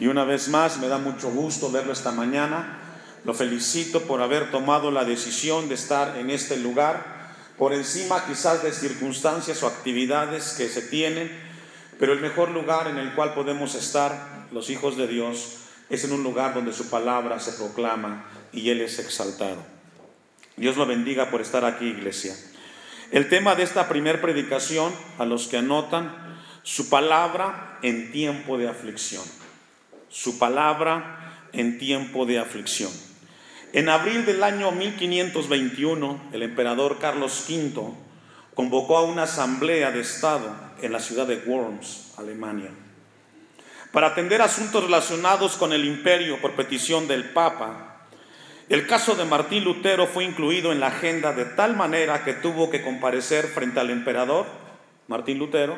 Y una vez más me da mucho gusto verlo esta mañana. Lo felicito por haber tomado la decisión de estar en este lugar, por encima quizás de circunstancias o actividades que se tienen, pero el mejor lugar en el cual podemos estar los hijos de Dios es en un lugar donde su palabra se proclama y Él es exaltado. Dios lo bendiga por estar aquí, iglesia. El tema de esta primer predicación, a los que anotan, su palabra en tiempo de aflicción. Su palabra en tiempo de aflicción. En abril del año 1521, el emperador Carlos V convocó a una asamblea de Estado en la ciudad de Worms, Alemania, para atender asuntos relacionados con el imperio por petición del Papa. El caso de Martín Lutero fue incluido en la agenda de tal manera que tuvo que comparecer frente al emperador, Martín Lutero,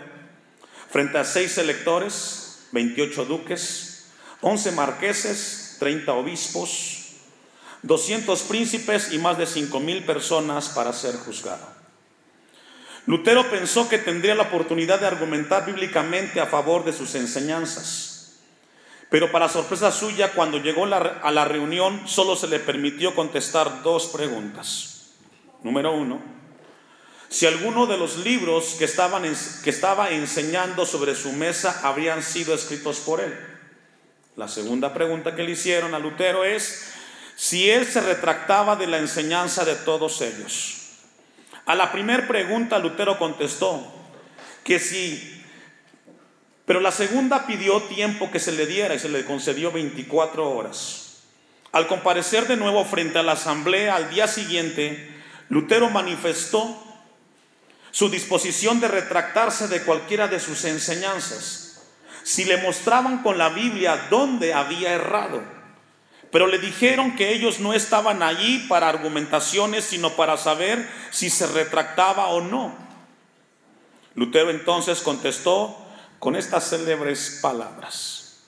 frente a seis electores, 28 duques, 11 marqueses, 30 obispos, 200 príncipes y más de 5 mil personas para ser juzgado. Lutero pensó que tendría la oportunidad de argumentar bíblicamente a favor de sus enseñanzas, pero para sorpresa suya, cuando llegó a la reunión, solo se le permitió contestar dos preguntas. Número uno, si alguno de los libros que, estaban, que estaba enseñando sobre su mesa habrían sido escritos por él. La segunda pregunta que le hicieron a Lutero es si él se retractaba de la enseñanza de todos ellos. A la primera pregunta Lutero contestó que sí, pero la segunda pidió tiempo que se le diera y se le concedió 24 horas. Al comparecer de nuevo frente a la asamblea al día siguiente, Lutero manifestó su disposición de retractarse de cualquiera de sus enseñanzas, si le mostraban con la Biblia dónde había errado. Pero le dijeron que ellos no estaban allí para argumentaciones, sino para saber si se retractaba o no. Lutero entonces contestó con estas célebres palabras.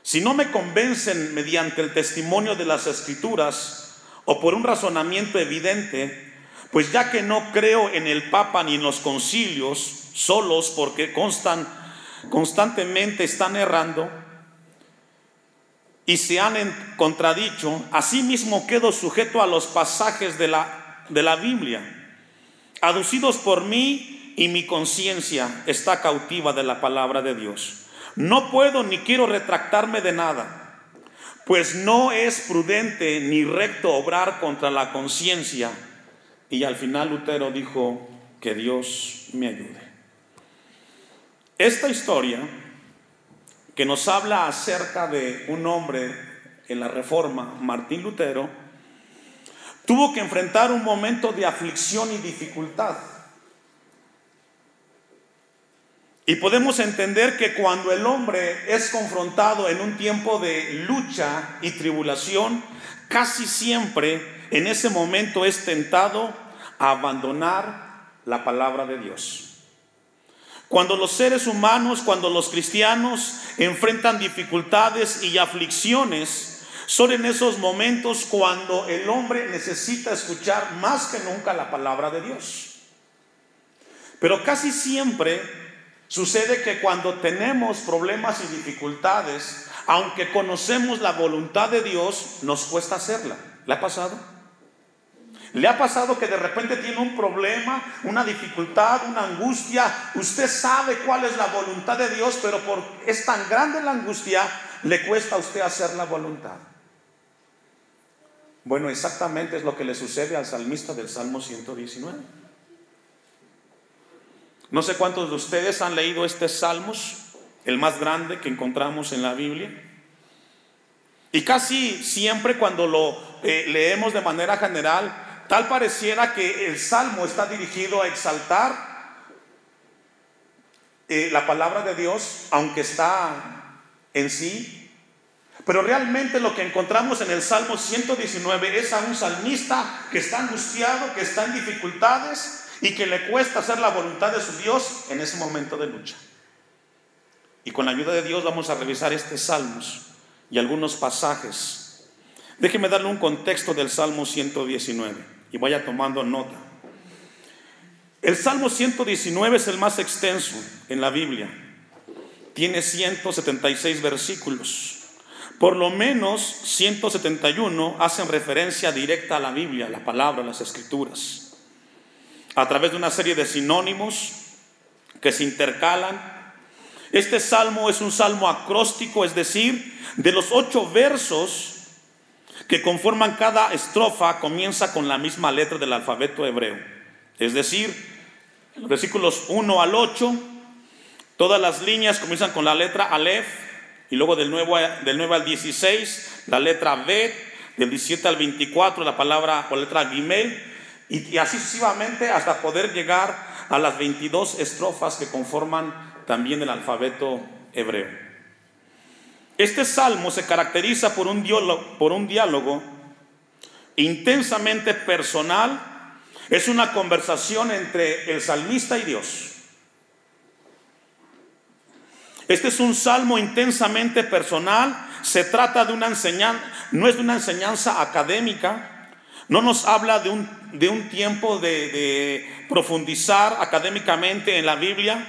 Si no me convencen mediante el testimonio de las escrituras o por un razonamiento evidente, pues ya que no creo en el Papa ni en los concilios solos porque constan, constantemente están errando, y se han contradicho, asimismo quedo sujeto a los pasajes de la, de la Biblia, aducidos por mí y mi conciencia está cautiva de la palabra de Dios. No puedo ni quiero retractarme de nada, pues no es prudente ni recto obrar contra la conciencia. Y al final Lutero dijo, que Dios me ayude. Esta historia que nos habla acerca de un hombre en la Reforma, Martín Lutero, tuvo que enfrentar un momento de aflicción y dificultad. Y podemos entender que cuando el hombre es confrontado en un tiempo de lucha y tribulación, casi siempre en ese momento es tentado a abandonar la palabra de Dios. Cuando los seres humanos, cuando los cristianos enfrentan dificultades y aflicciones, son en esos momentos cuando el hombre necesita escuchar más que nunca la palabra de Dios. Pero casi siempre sucede que cuando tenemos problemas y dificultades, aunque conocemos la voluntad de Dios, nos cuesta hacerla. ¿Le ha pasado? ¿Le ha pasado que de repente tiene un problema, una dificultad, una angustia? Usted sabe cuál es la voluntad de Dios, pero por es tan grande la angustia, le cuesta a usted hacer la voluntad. Bueno, exactamente es lo que le sucede al salmista del Salmo 119. No sé cuántos de ustedes han leído este Salmos, el más grande que encontramos en la Biblia. Y casi siempre cuando lo eh, leemos de manera general, Tal pareciera que el salmo está dirigido a exaltar eh, la palabra de Dios, aunque está en sí. Pero realmente lo que encontramos en el Salmo 119 es a un salmista que está angustiado, que está en dificultades y que le cuesta hacer la voluntad de su Dios en ese momento de lucha. Y con la ayuda de Dios vamos a revisar estos salmos y algunos pasajes. Déjeme darle un contexto del Salmo 119 y vaya tomando nota. El Salmo 119 es el más extenso en la Biblia. tiene 176 versículos. Por lo menos 171 hacen referencia directa a la Biblia, la palabra, las escrituras. A través de una serie de sinónimos que se intercalan. Este salmo es un salmo acróstico, es decir, de los ocho versos que conforman cada estrofa comienza con la misma letra del alfabeto hebreo. Es decir, los versículos 1 al 8, todas las líneas comienzan con la letra Aleph, y luego del 9, del 9 al 16, la letra Bet, del 17 al 24, la palabra o letra Gimel, y, y así sucesivamente hasta poder llegar a las 22 estrofas que conforman también el alfabeto hebreo. Este salmo se caracteriza por un diálogo, intensamente personal, es una conversación entre el salmista y Dios. Este es un salmo intensamente personal, se trata de una enseñanza, no es de una enseñanza académica, no nos habla de un, de un tiempo de, de profundizar académicamente en la Biblia,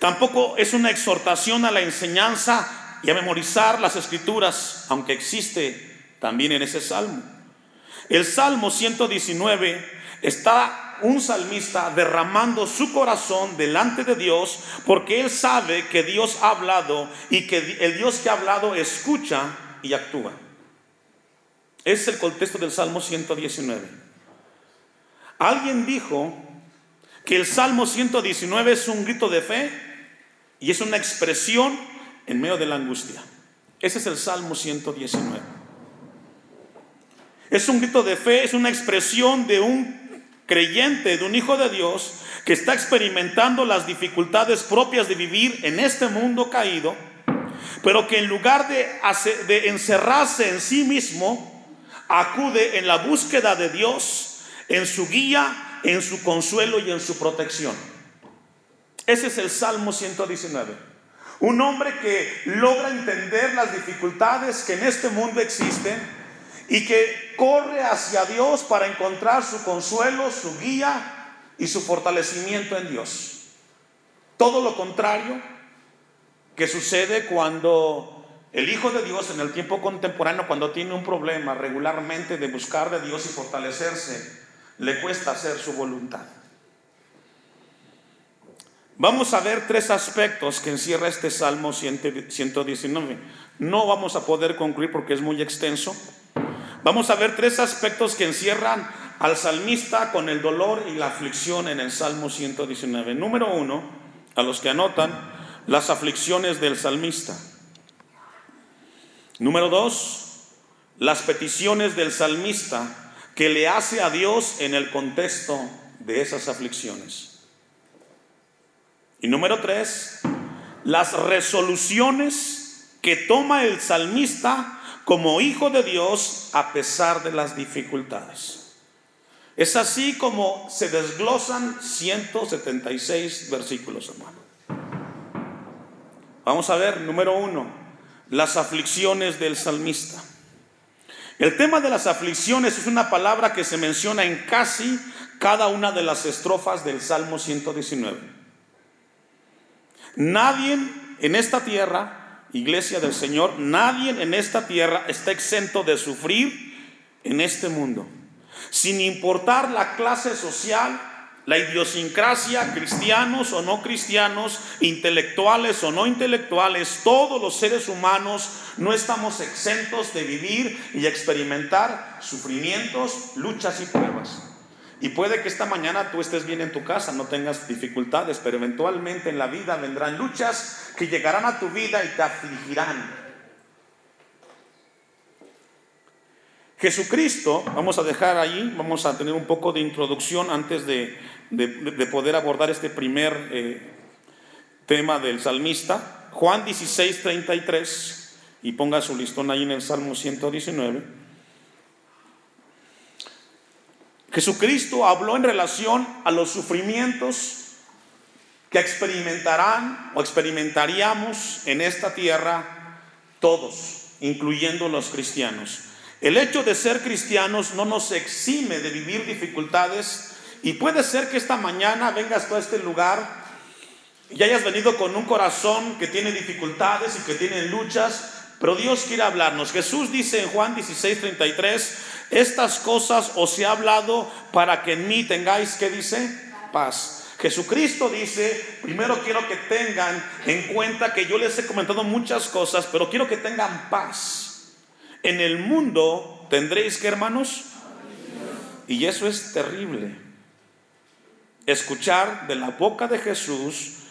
tampoco es una exhortación a la enseñanza y a memorizar las escrituras, aunque existe también en ese salmo. El Salmo 119 está un salmista derramando su corazón delante de Dios porque él sabe que Dios ha hablado y que el Dios que ha hablado escucha y actúa. Es el contexto del Salmo 119. Alguien dijo que el Salmo 119 es un grito de fe y es una expresión en medio de la angustia. Ese es el Salmo 119. Es un grito de fe, es una expresión de un creyente, de un hijo de Dios que está experimentando las dificultades propias de vivir en este mundo caído, pero que en lugar de, de encerrarse en sí mismo, acude en la búsqueda de Dios, en su guía, en su consuelo y en su protección. Ese es el Salmo 119. Un hombre que logra entender las dificultades que en este mundo existen y que corre hacia Dios para encontrar su consuelo, su guía y su fortalecimiento en Dios. Todo lo contrario que sucede cuando el Hijo de Dios en el tiempo contemporáneo, cuando tiene un problema regularmente de buscar de Dios y fortalecerse, le cuesta hacer su voluntad. Vamos a ver tres aspectos que encierra este Salmo 119. No vamos a poder concluir porque es muy extenso. Vamos a ver tres aspectos que encierran al salmista con el dolor y la aflicción en el Salmo 119. Número uno, a los que anotan, las aflicciones del salmista. Número dos, las peticiones del salmista que le hace a Dios en el contexto de esas aflicciones. Y número tres, las resoluciones que toma el salmista como hijo de Dios a pesar de las dificultades. Es así como se desglosan 176 versículos, hermano. Vamos a ver, número uno, las aflicciones del salmista. El tema de las aflicciones es una palabra que se menciona en casi cada una de las estrofas del Salmo 119. Nadie en esta tierra iglesia del Señor, nadie en esta tierra está exento de sufrir en este mundo. Sin importar la clase social, la idiosincrasia, cristianos o no cristianos, intelectuales o no intelectuales, todos los seres humanos no estamos exentos de vivir y experimentar sufrimientos, luchas y pruebas. Y puede que esta mañana tú estés bien en tu casa, no tengas dificultades, pero eventualmente en la vida vendrán luchas que llegarán a tu vida y te afligirán. Jesucristo, vamos a dejar ahí, vamos a tener un poco de introducción antes de, poder abordar este primer eh, tema del salmista. Juan 16, 33, y ponga su listón ahí en el Salmo 119. Jesucristo habló en relación a los sufrimientos que experimentarán o experimentaríamos en esta tierra todos, incluyendo los cristianos. El hecho de ser cristianos no nos exime de vivir dificultades y puede ser que esta mañana vengas a este lugar y hayas venido con un corazón que tiene dificultades y que tiene luchas, pero Dios quiere hablarnos. Jesús dice en Juan 16, 33, estas cosas os he hablado para que en mí tengáis, ¿qué dice? Paz. Jesucristo dice, primero quiero que tengan en cuenta que yo les he comentado muchas cosas, pero quiero que tengan paz. En el mundo tendréis que, hermanos, y eso es terrible. Escuchar de la boca de Jesús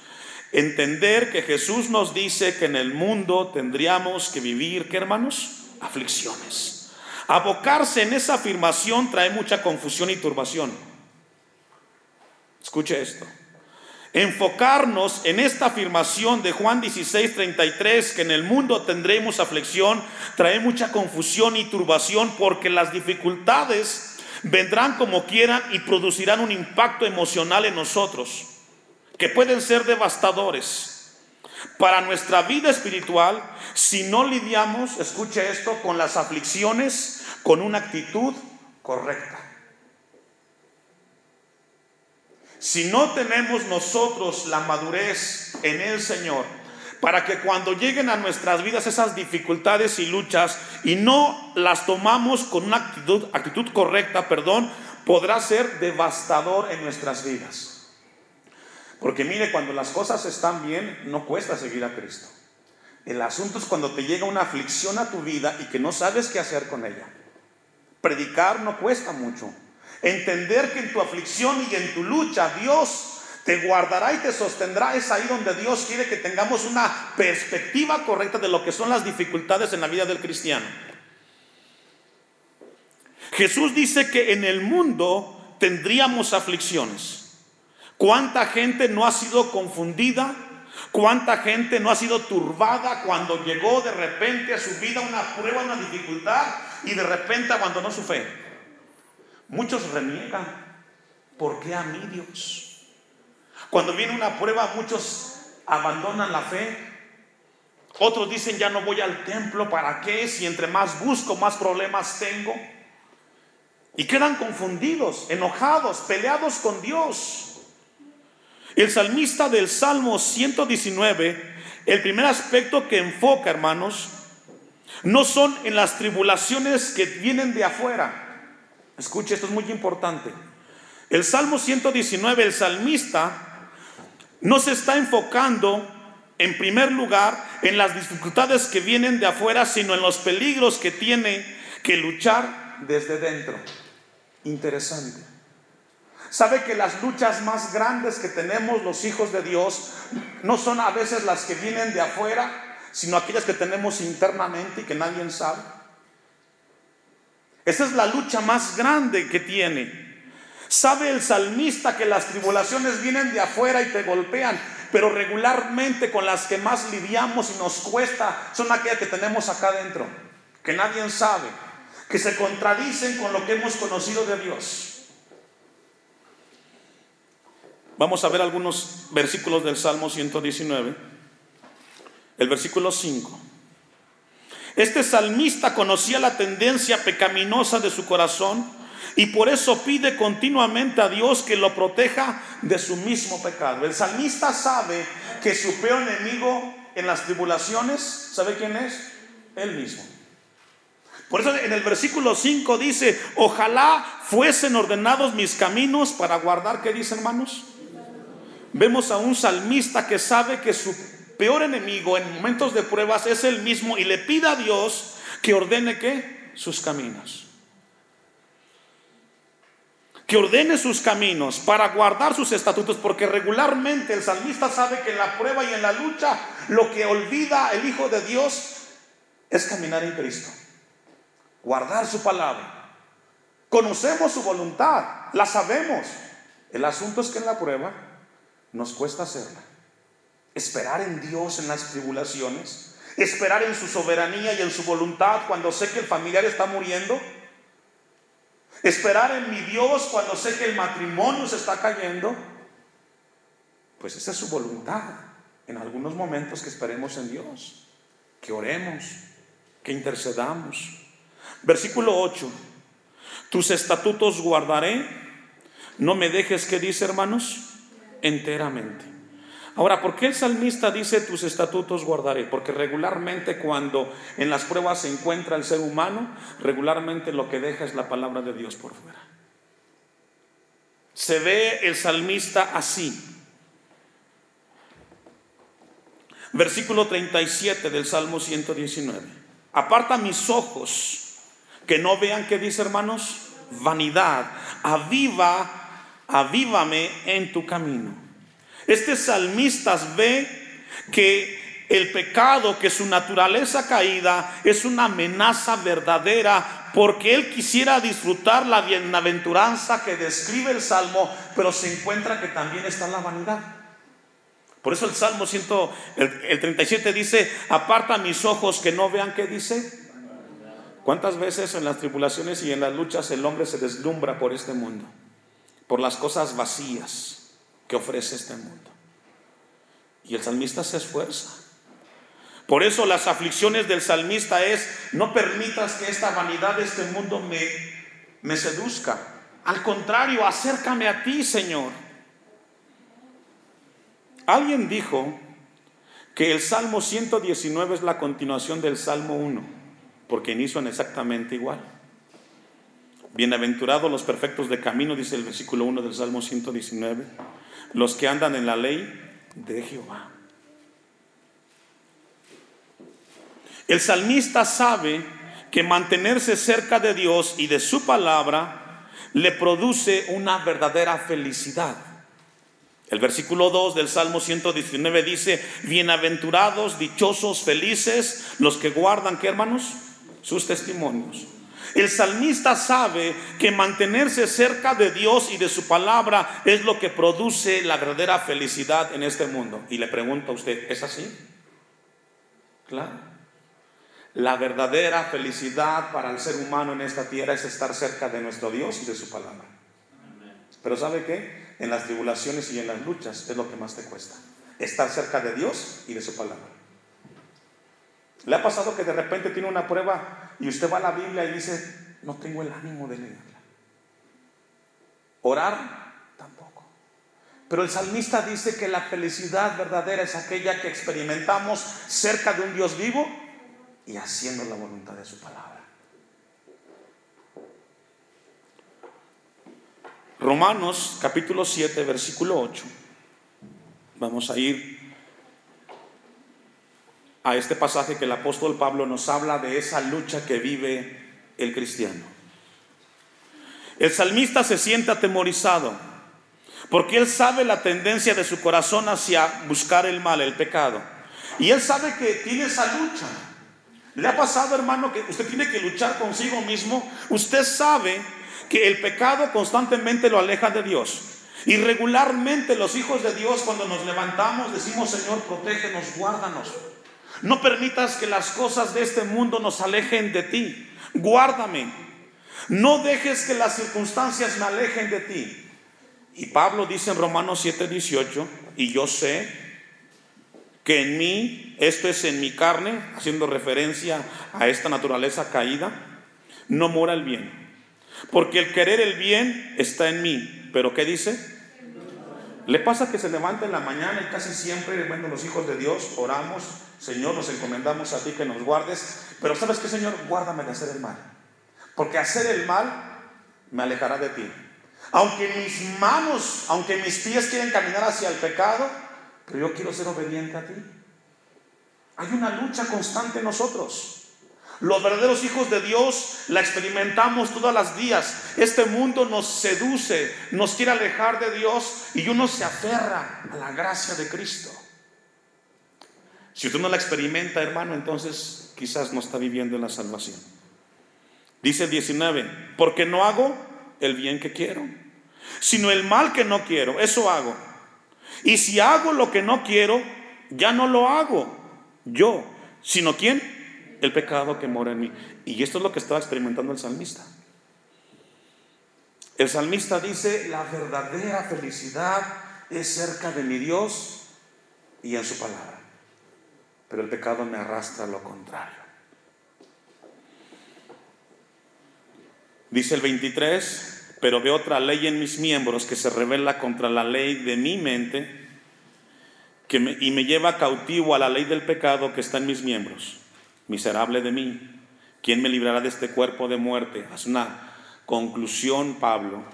Entender que Jesús nos dice que en el mundo tendríamos que vivir, ¿qué hermanos? Aflicciones. Abocarse en esa afirmación trae mucha confusión y turbación. Escuche esto. Enfocarnos en esta afirmación de Juan 16, 33, que en el mundo tendremos aflicción, trae mucha confusión y turbación porque las dificultades vendrán como quieran y producirán un impacto emocional en nosotros que pueden ser devastadores para nuestra vida espiritual si no lidiamos, escuche esto, con las aflicciones con una actitud correcta. Si no tenemos nosotros la madurez en el Señor, para que cuando lleguen a nuestras vidas esas dificultades y luchas y no las tomamos con una actitud, actitud correcta, perdón, podrá ser devastador en nuestras vidas. Porque mire, cuando las cosas están bien, no cuesta seguir a Cristo. El asunto es cuando te llega una aflicción a tu vida y que no sabes qué hacer con ella. Predicar no cuesta mucho. Entender que en tu aflicción y en tu lucha Dios te guardará y te sostendrá es ahí donde Dios quiere que tengamos una perspectiva correcta de lo que son las dificultades en la vida del cristiano. Jesús dice que en el mundo tendríamos aflicciones. ¿Cuánta gente no ha sido confundida? ¿Cuánta gente no ha sido turbada cuando llegó de repente a su vida una prueba, una dificultad y de repente abandonó su fe? Muchos reniegan. ¿Por qué a mí Dios? Cuando viene una prueba muchos abandonan la fe. Otros dicen ya no voy al templo, ¿para qué? Si entre más busco, más problemas tengo. Y quedan confundidos, enojados, peleados con Dios. El salmista del Salmo 119, el primer aspecto que enfoca, hermanos, no son en las tribulaciones que vienen de afuera. Escuche, esto es muy importante. El Salmo 119, el salmista, no se está enfocando en primer lugar en las dificultades que vienen de afuera, sino en los peligros que tiene que luchar desde dentro. Interesante. Sabe que las luchas más grandes que tenemos los hijos de Dios no son a veces las que vienen de afuera, sino aquellas que tenemos internamente y que nadie sabe. Esa es la lucha más grande que tiene. Sabe el salmista que las tribulaciones vienen de afuera y te golpean, pero regularmente con las que más lidiamos y nos cuesta son aquellas que tenemos acá adentro, que nadie sabe, que se contradicen con lo que hemos conocido de Dios. Vamos a ver algunos versículos del Salmo 119. El versículo 5. Este salmista conocía la tendencia pecaminosa de su corazón y por eso pide continuamente a Dios que lo proteja de su mismo pecado. El salmista sabe que su peor enemigo en las tribulaciones, ¿sabe quién es? Él mismo. Por eso en el versículo 5 dice, ojalá fuesen ordenados mis caminos para guardar, ¿qué dice hermanos? Vemos a un salmista que sabe que su peor enemigo en momentos de pruebas es el mismo y le pide a Dios que ordene que sus caminos. Que ordene sus caminos para guardar sus estatutos, porque regularmente el salmista sabe que en la prueba y en la lucha lo que olvida el Hijo de Dios es caminar en Cristo, guardar su palabra. Conocemos su voluntad, la sabemos. El asunto es que en la prueba nos cuesta hacerla. Esperar en Dios en las tribulaciones, esperar en su soberanía y en su voluntad cuando sé que el familiar está muriendo, esperar en mi Dios cuando sé que el matrimonio se está cayendo, pues esa es su voluntad. En algunos momentos que esperemos en Dios, que oremos, que intercedamos. Versículo 8, tus estatutos guardaré, no me dejes que dice hermanos, enteramente. Ahora, ¿por qué el salmista dice tus estatutos guardaré? Porque regularmente cuando en las pruebas se encuentra el ser humano, regularmente lo que deja es la palabra de Dios por fuera. Se ve el salmista así. Versículo 37 del Salmo 119. Aparta mis ojos, que no vean que dice hermanos, vanidad. Aviva, avívame en tu camino. Este salmista ve que el pecado, que su naturaleza caída es una amenaza verdadera porque él quisiera disfrutar la bienaventuranza que describe el Salmo, pero se encuentra que también está la vanidad. Por eso el Salmo 100, el, 37 dice, aparta mis ojos que no vean qué dice. ¿Cuántas veces en las tribulaciones y en las luchas el hombre se deslumbra por este mundo? Por las cosas vacías que ofrece este mundo. Y el salmista se esfuerza. Por eso las aflicciones del salmista es, no permitas que esta vanidad de este mundo me, me seduzca. Al contrario, acércame a ti, Señor. Alguien dijo que el Salmo 119 es la continuación del Salmo 1, porque inician exactamente igual. Bienaventurados los perfectos de camino, dice el versículo 1 del Salmo 119 los que andan en la ley de Jehová. El salmista sabe que mantenerse cerca de Dios y de su palabra le produce una verdadera felicidad. El versículo 2 del Salmo 119 dice, bienaventurados, dichosos, felices los que guardan, ¿qué hermanos? Sus testimonios. El salmista sabe que mantenerse cerca de Dios y de su palabra es lo que produce la verdadera felicidad en este mundo. Y le pregunto a usted, ¿es así? Claro. La verdadera felicidad para el ser humano en esta tierra es estar cerca de nuestro Dios y de su palabra. Pero ¿sabe qué? En las tribulaciones y en las luchas es lo que más te cuesta. Estar cerca de Dios y de su palabra. ¿Le ha pasado que de repente tiene una prueba y usted va a la Biblia y dice, no tengo el ánimo de leerla? Orar tampoco. Pero el salmista dice que la felicidad verdadera es aquella que experimentamos cerca de un Dios vivo y haciendo la voluntad de su palabra. Romanos capítulo 7, versículo 8. Vamos a ir a este pasaje que el apóstol Pablo nos habla de esa lucha que vive el cristiano. El salmista se siente atemorizado porque él sabe la tendencia de su corazón hacia buscar el mal, el pecado. Y él sabe que tiene esa lucha. ¿Le ha pasado, hermano, que usted tiene que luchar consigo mismo? Usted sabe que el pecado constantemente lo aleja de Dios. Y regularmente los hijos de Dios cuando nos levantamos decimos, Señor, protégenos, guárdanos. No permitas que las cosas de este mundo nos alejen de ti. Guárdame. No dejes que las circunstancias me alejen de ti. Y Pablo dice en Romanos 7:18, y yo sé que en mí, esto es en mi carne, haciendo referencia a esta naturaleza caída, no mora el bien. Porque el querer el bien está en mí. Pero ¿qué dice? Le pasa que se levanta en la mañana y casi siempre, bueno, los hijos de Dios oramos Señor, nos encomendamos a ti que nos guardes, pero ¿sabes qué, Señor? Guárdame de hacer el mal. Porque hacer el mal me alejará de ti. Aunque mis manos, aunque mis pies quieren caminar hacia el pecado, pero yo quiero ser obediente a ti. Hay una lucha constante en nosotros. Los verdaderos hijos de Dios la experimentamos todos los días. Este mundo nos seduce, nos quiere alejar de Dios y uno se aferra a la gracia de Cristo. Si usted no la experimenta, hermano, entonces quizás no está viviendo en la salvación. Dice el 19, porque no hago el bien que quiero, sino el mal que no quiero, eso hago. Y si hago lo que no quiero, ya no lo hago yo, sino quién? El pecado que mora en mí. Y esto es lo que estaba experimentando el salmista. El salmista dice, la verdadera felicidad es cerca de mi Dios y en su palabra pero el pecado me arrastra a lo contrario. Dice el 23, pero veo otra ley en mis miembros que se revela contra la ley de mi mente, que y me lleva cautivo a la ley del pecado que está en mis miembros. Miserable de mí, ¿quién me librará de este cuerpo de muerte? Hace una conclusión Pablo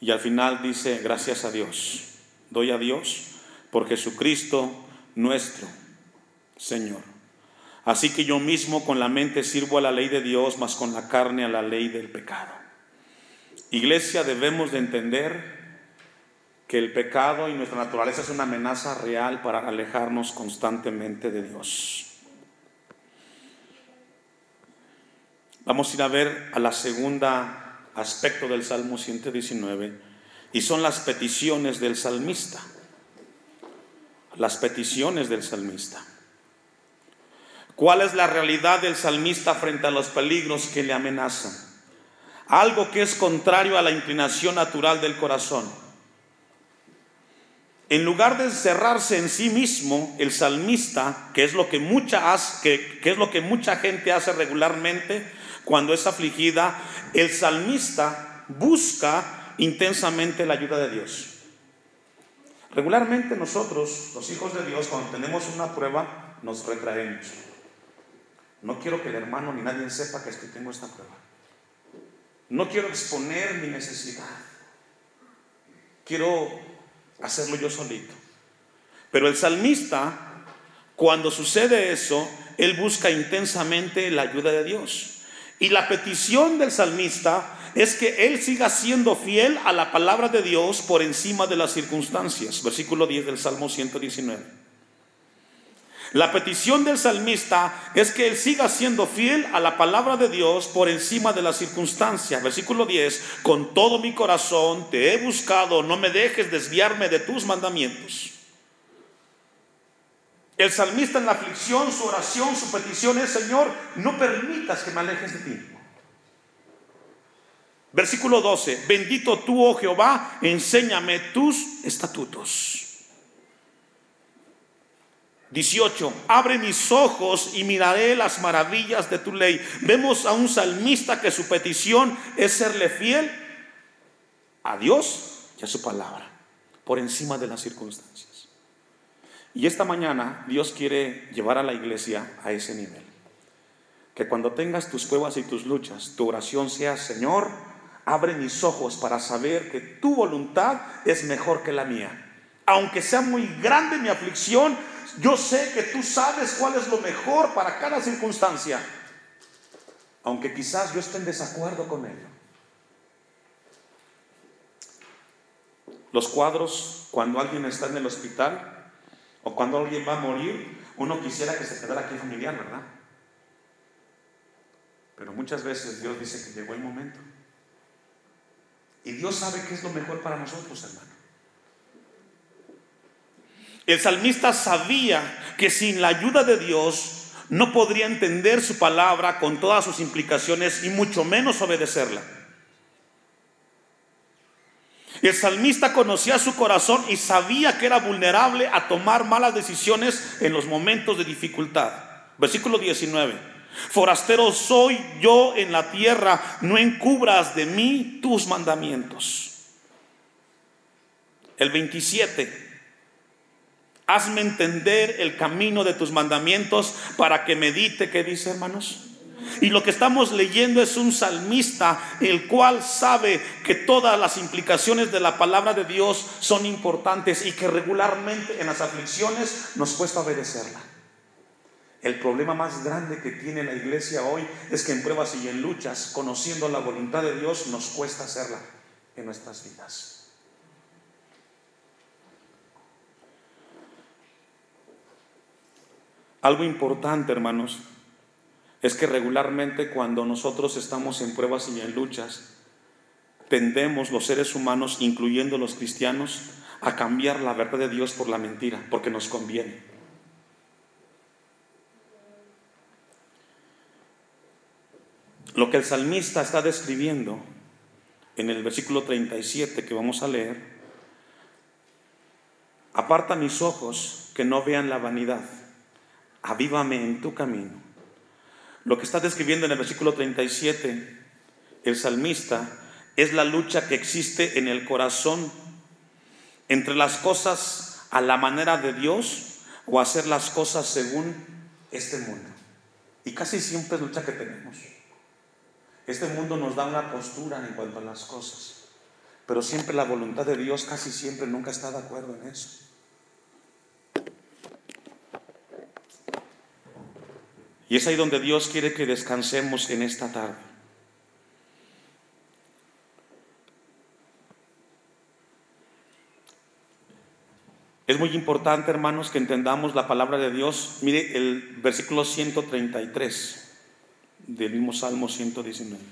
y al final dice, gracias a Dios, doy a Dios por Jesucristo nuestro Señor. Así que yo mismo con la mente sirvo a la ley de Dios, mas con la carne a la ley del pecado. Iglesia, debemos de entender que el pecado y nuestra naturaleza es una amenaza real para alejarnos constantemente de Dios. Vamos a ir a ver a la segunda aspecto del Salmo 119 y son las peticiones del salmista. Las peticiones del salmista. ¿Cuál es la realidad del salmista frente a los peligros que le amenazan? Algo que es contrario a la inclinación natural del corazón. En lugar de encerrarse en sí mismo, el salmista, que es lo que mucha, que, que es lo que mucha gente hace regularmente cuando es afligida, el salmista busca intensamente la ayuda de Dios. Regularmente nosotros, los hijos de Dios, cuando tenemos una prueba, nos retraemos. No quiero que el hermano ni nadie sepa que tengo esta prueba. No quiero exponer mi necesidad. Quiero hacerlo yo solito. Pero el salmista, cuando sucede eso, él busca intensamente la ayuda de Dios. Y la petición del salmista es que él siga siendo fiel a la palabra de Dios por encima de las circunstancias. Versículo 10 del Salmo 119. La petición del salmista es que él siga siendo fiel a la palabra de Dios por encima de las circunstancias. Versículo 10, con todo mi corazón te he buscado, no me dejes desviarme de tus mandamientos. El salmista en la aflicción, su oración, su petición es, Señor, no permitas que me alejes de ti. Versículo 12, bendito tú, oh Jehová, enséñame tus estatutos. 18. Abre mis ojos y miraré las maravillas de tu ley. Vemos a un salmista que su petición es serle fiel a Dios y a su palabra, por encima de las circunstancias. Y esta mañana Dios quiere llevar a la iglesia a ese nivel. Que cuando tengas tus pruebas y tus luchas, tu oración sea, Señor, abre mis ojos para saber que tu voluntad es mejor que la mía. Aunque sea muy grande mi aflicción, yo sé que tú sabes cuál es lo mejor para cada circunstancia, aunque quizás yo esté en desacuerdo con ello. Los cuadros, cuando alguien está en el hospital o cuando alguien va a morir, uno quisiera que se quedara aquí familiar, ¿verdad? Pero muchas veces Dios dice que llegó el momento. Y Dios sabe qué es lo mejor para nosotros, hermano. El salmista sabía que sin la ayuda de Dios no podría entender su palabra con todas sus implicaciones y mucho menos obedecerla. El salmista conocía su corazón y sabía que era vulnerable a tomar malas decisiones en los momentos de dificultad. Versículo 19. Forastero soy yo en la tierra, no encubras de mí tus mandamientos. El 27. Hazme entender el camino de tus mandamientos para que medite, ¿qué dice hermanos? Y lo que estamos leyendo es un salmista, el cual sabe que todas las implicaciones de la palabra de Dios son importantes y que regularmente en las aflicciones nos cuesta obedecerla. El problema más grande que tiene la iglesia hoy es que en pruebas y en luchas, conociendo la voluntad de Dios, nos cuesta hacerla en nuestras vidas. Algo importante, hermanos, es que regularmente cuando nosotros estamos en pruebas y en luchas, tendemos los seres humanos, incluyendo los cristianos, a cambiar la verdad de Dios por la mentira, porque nos conviene. Lo que el salmista está describiendo en el versículo 37 que vamos a leer, aparta mis ojos que no vean la vanidad avívame en tu camino. Lo que está describiendo en el versículo 37, el salmista, es la lucha que existe en el corazón entre las cosas a la manera de Dios o hacer las cosas según este mundo. Y casi siempre es lucha que tenemos. Este mundo nos da una postura en cuanto a las cosas, pero siempre la voluntad de Dios casi siempre nunca está de acuerdo en eso. Y es ahí donde Dios quiere que descansemos en esta tarde. Es muy importante, hermanos, que entendamos la palabra de Dios. Mire el versículo 133 del mismo Salmo 119.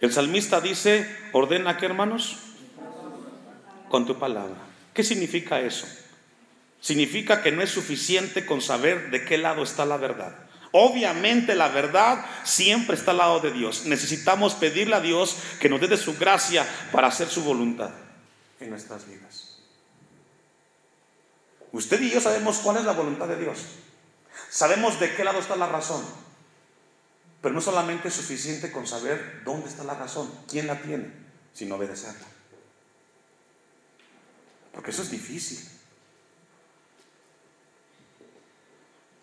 El salmista dice, ordena que hermanos, con tu palabra. ¿Qué significa eso? Significa que no es suficiente con saber de qué lado está la verdad. Obviamente la verdad siempre está al lado de Dios. Necesitamos pedirle a Dios que nos dé su gracia para hacer su voluntad en nuestras vidas. Usted y yo sabemos cuál es la voluntad de Dios. Sabemos de qué lado está la razón. Pero no solamente es suficiente con saber dónde está la razón, quién la tiene, sino obedecerla. Porque eso es difícil.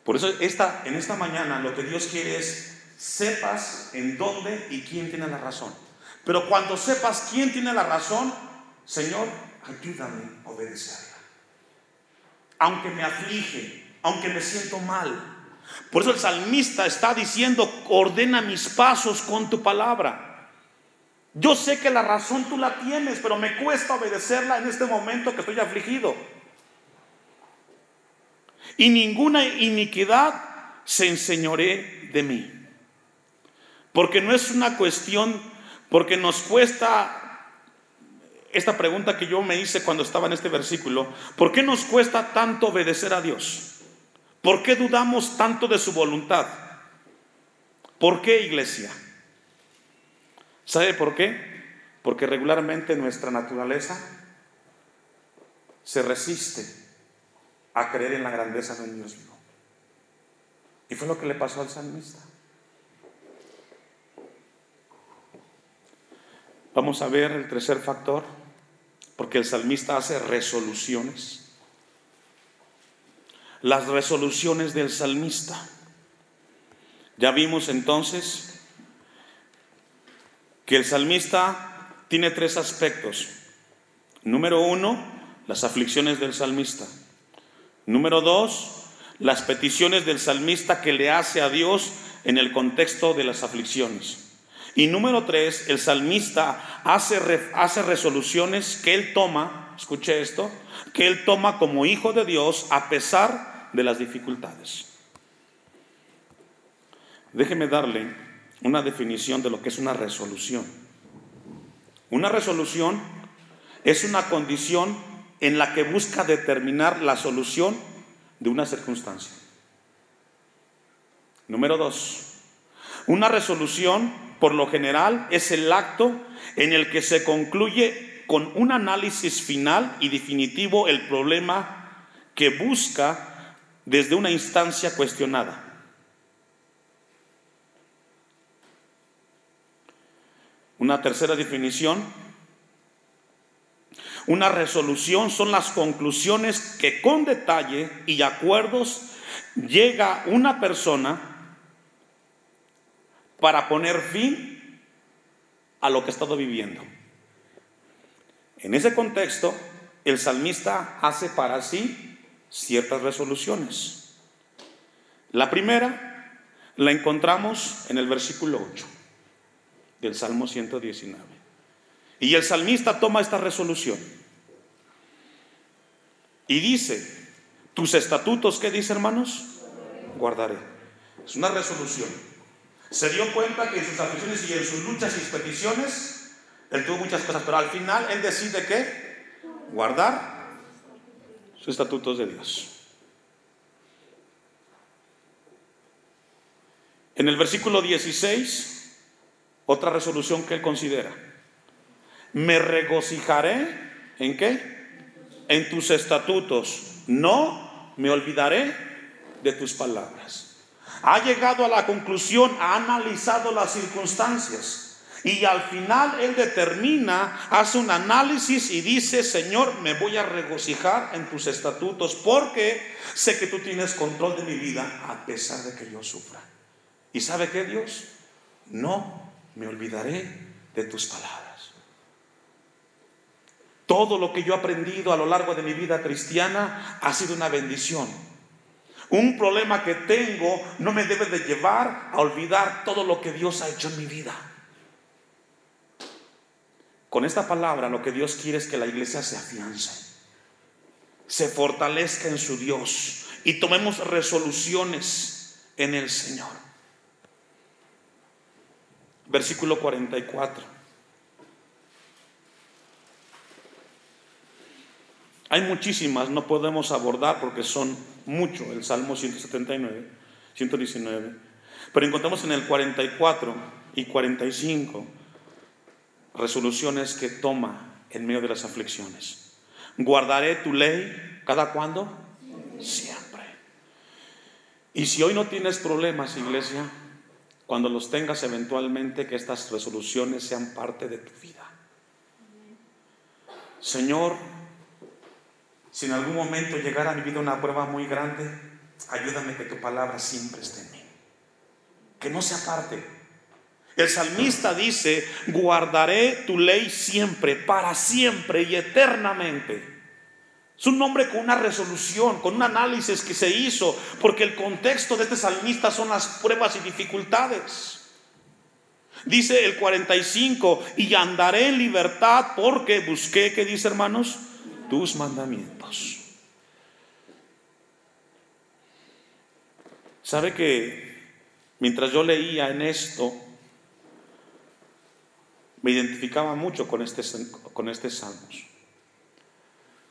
Por eso esta, en esta mañana lo que Dios quiere es sepas en dónde y quién tiene la razón. Pero cuando sepas quién tiene la razón, Señor, ayúdame a obedecerla. Aunque me aflige, aunque me siento mal. Por eso el salmista está diciendo, ordena mis pasos con tu palabra. Yo sé que la razón tú la tienes, pero me cuesta obedecerla en este momento que estoy afligido y ninguna iniquidad se enseñoré de mí. Porque no es una cuestión, porque nos cuesta esta pregunta que yo me hice cuando estaba en este versículo, ¿por qué nos cuesta tanto obedecer a Dios? ¿Por qué dudamos tanto de su voluntad? ¿Por qué iglesia? ¿Sabe por qué? Porque regularmente nuestra naturaleza se resiste a creer en la grandeza de Dios vivo. Y fue lo que le pasó al salmista. Vamos a ver el tercer factor, porque el salmista hace resoluciones. Las resoluciones del salmista. Ya vimos entonces que el salmista tiene tres aspectos. Número uno, las aflicciones del salmista. Número dos, las peticiones del salmista que le hace a Dios en el contexto de las aflicciones. Y número tres, el salmista hace, hace resoluciones que él toma, escuche esto, que él toma como hijo de Dios a pesar de las dificultades. Déjeme darle una definición de lo que es una resolución. Una resolución es una condición en la que busca determinar la solución de una circunstancia. Número dos, una resolución por lo general es el acto en el que se concluye con un análisis final y definitivo el problema que busca desde una instancia cuestionada. Una tercera definición una resolución son las conclusiones que con detalle y acuerdos llega una persona para poner fin a lo que ha estado viviendo. En ese contexto, el salmista hace para sí ciertas resoluciones. La primera la encontramos en el versículo 8 del Salmo 119. Y el salmista toma esta resolución. Y dice, tus estatutos, ¿qué dice hermanos? Guardaré. Es una resolución. Se dio cuenta que en sus aflicciones y en sus luchas y peticiones, él tuvo muchas cosas, pero al final él decide que guardar sus estatutos de Dios. En el versículo 16, otra resolución que él considera. Me regocijaré en qué? en tus estatutos, no me olvidaré de tus palabras. Ha llegado a la conclusión, ha analizado las circunstancias, Y al final Él determina, hace un análisis y dice, Señor, me voy a regocijar en tus estatutos porque sé que tú tienes control de mi vida a pesar de que yo sufra. ¿Y sabe qué Dios? No me olvidaré de tus palabras. Todo lo que yo he aprendido a lo largo de mi vida cristiana ha sido una bendición. Un problema que tengo no me debe de llevar a olvidar todo lo que Dios ha hecho en mi vida. Con esta palabra lo que Dios quiere es que la iglesia se afiance, se fortalezca en su Dios y tomemos resoluciones en el Señor. Versículo 44. Hay muchísimas, no podemos abordar porque son mucho, el Salmo 179, 119. Pero encontramos en el 44 y 45 resoluciones que toma en medio de las aflicciones. Guardaré tu ley cada cuando? Siempre. Y si hoy no tienes problemas, iglesia, cuando los tengas eventualmente, que estas resoluciones sean parte de tu vida. Señor, si en algún momento llegara a mi vida una prueba muy grande, ayúdame que tu palabra siempre esté en mí. Que no se aparte el salmista dice, guardaré tu ley siempre, para siempre y eternamente. Es un nombre con una resolución, con un análisis que se hizo, porque el contexto de este salmista son las pruebas y dificultades. Dice el 45, y andaré en libertad porque busqué, ¿qué dice hermanos? Tus mandamientos. ¿Sabe que mientras yo leía en esto, me identificaba mucho con este, con este salmos.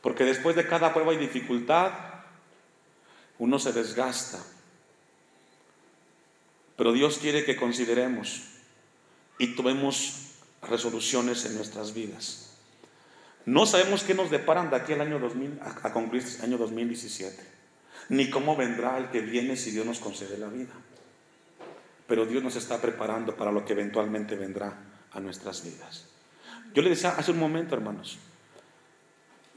Porque después de cada prueba y dificultad, uno se desgasta. Pero Dios quiere que consideremos y tomemos resoluciones en nuestras vidas. No sabemos qué nos deparan de aquí al año 2000, a, concluir este año 2017, ni cómo vendrá el que viene si Dios nos concede la vida. Pero Dios nos está preparando para lo que eventualmente vendrá a nuestras vidas. Yo le decía hace un momento, hermanos,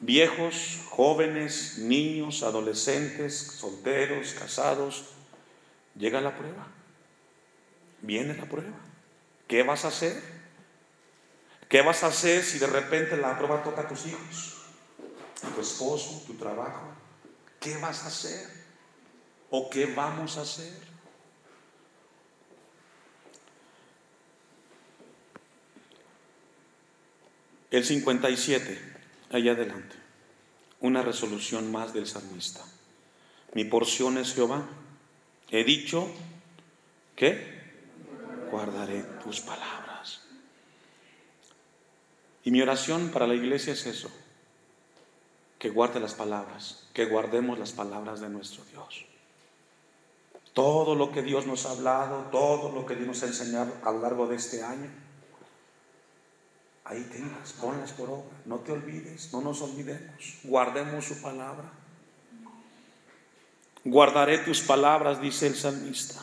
viejos, jóvenes, niños, adolescentes, solteros, casados, llega la prueba. Viene la prueba. ¿Qué vas a hacer? ¿Qué vas a hacer si de repente la prueba toca a tus hijos, tu esposo, tu trabajo? ¿Qué vas a hacer? ¿O qué vamos a hacer? El 57, allá adelante, una resolución más del salmista. Mi porción es Jehová. He dicho que guardaré tus palabras. Y mi oración para la iglesia es eso, que guarde las palabras, que guardemos las palabras de nuestro Dios. Todo lo que Dios nos ha hablado, todo lo que Dios nos ha enseñado a lo largo de este año, ahí tengas, ponlas por obra, no te olvides, no nos olvidemos, guardemos su palabra. Guardaré tus palabras, dice el salmista.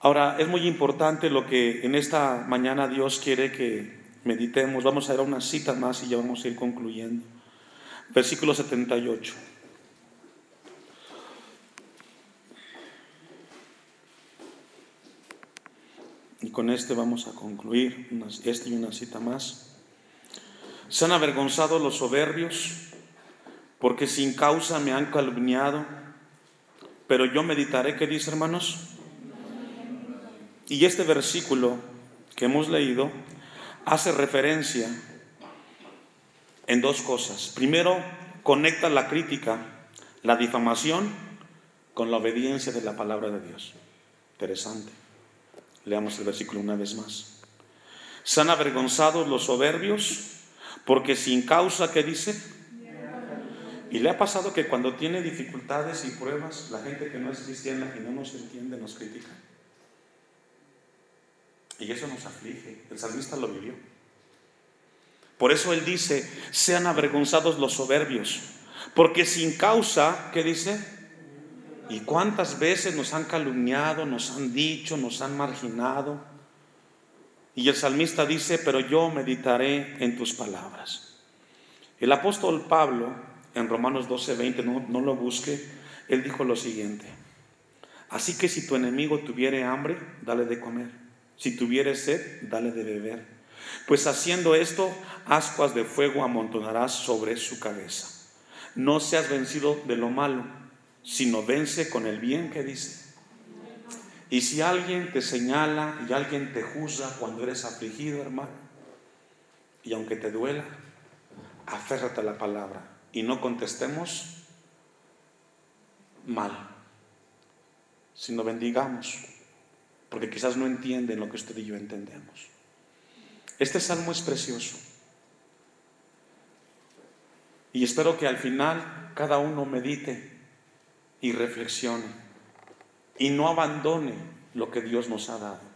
Ahora, es muy importante lo que en esta mañana Dios quiere que meditemos. Vamos a dar unas citas más y ya vamos a ir concluyendo. Versículo 78. Y con este vamos a concluir, este y una cita más. Se han avergonzado los soberbios, porque sin causa me han calumniado, pero yo meditaré, ¿qué dice hermanos? Y este versículo que hemos leído hace referencia en dos cosas. Primero, conecta la crítica, la difamación, con la obediencia de la palabra de Dios. Interesante. Leamos el versículo una vez más. ¿Sean avergonzados los soberbios? Porque sin causa, ¿qué dice? Y le ha pasado que cuando tiene dificultades y pruebas, la gente que no es cristiana y no nos entiende nos critica. Y eso nos aflige. El salmista lo vivió. Por eso él dice, sean avergonzados los soberbios. Porque sin causa, ¿qué dice? ¿Y cuántas veces nos han calumniado, nos han dicho, nos han marginado? Y el salmista dice, pero yo meditaré en tus palabras. El apóstol Pablo, en Romanos 12, 20, no, no lo busque, él dijo lo siguiente. Así que si tu enemigo tuviere hambre, dale de comer. Si tuviere sed, dale de beber. Pues haciendo esto, ascuas de fuego amontonarás sobre su cabeza. No seas vencido de lo malo, sino vence con el bien que dice. Y si alguien te señala y alguien te juzga cuando eres afligido, hermano, y aunque te duela, aférrate a la palabra y no contestemos mal, sino bendigamos, porque quizás no entienden lo que usted y yo entendemos. Este salmo es precioso. Y espero que al final cada uno medite y reflexione y no abandone lo que Dios nos ha dado.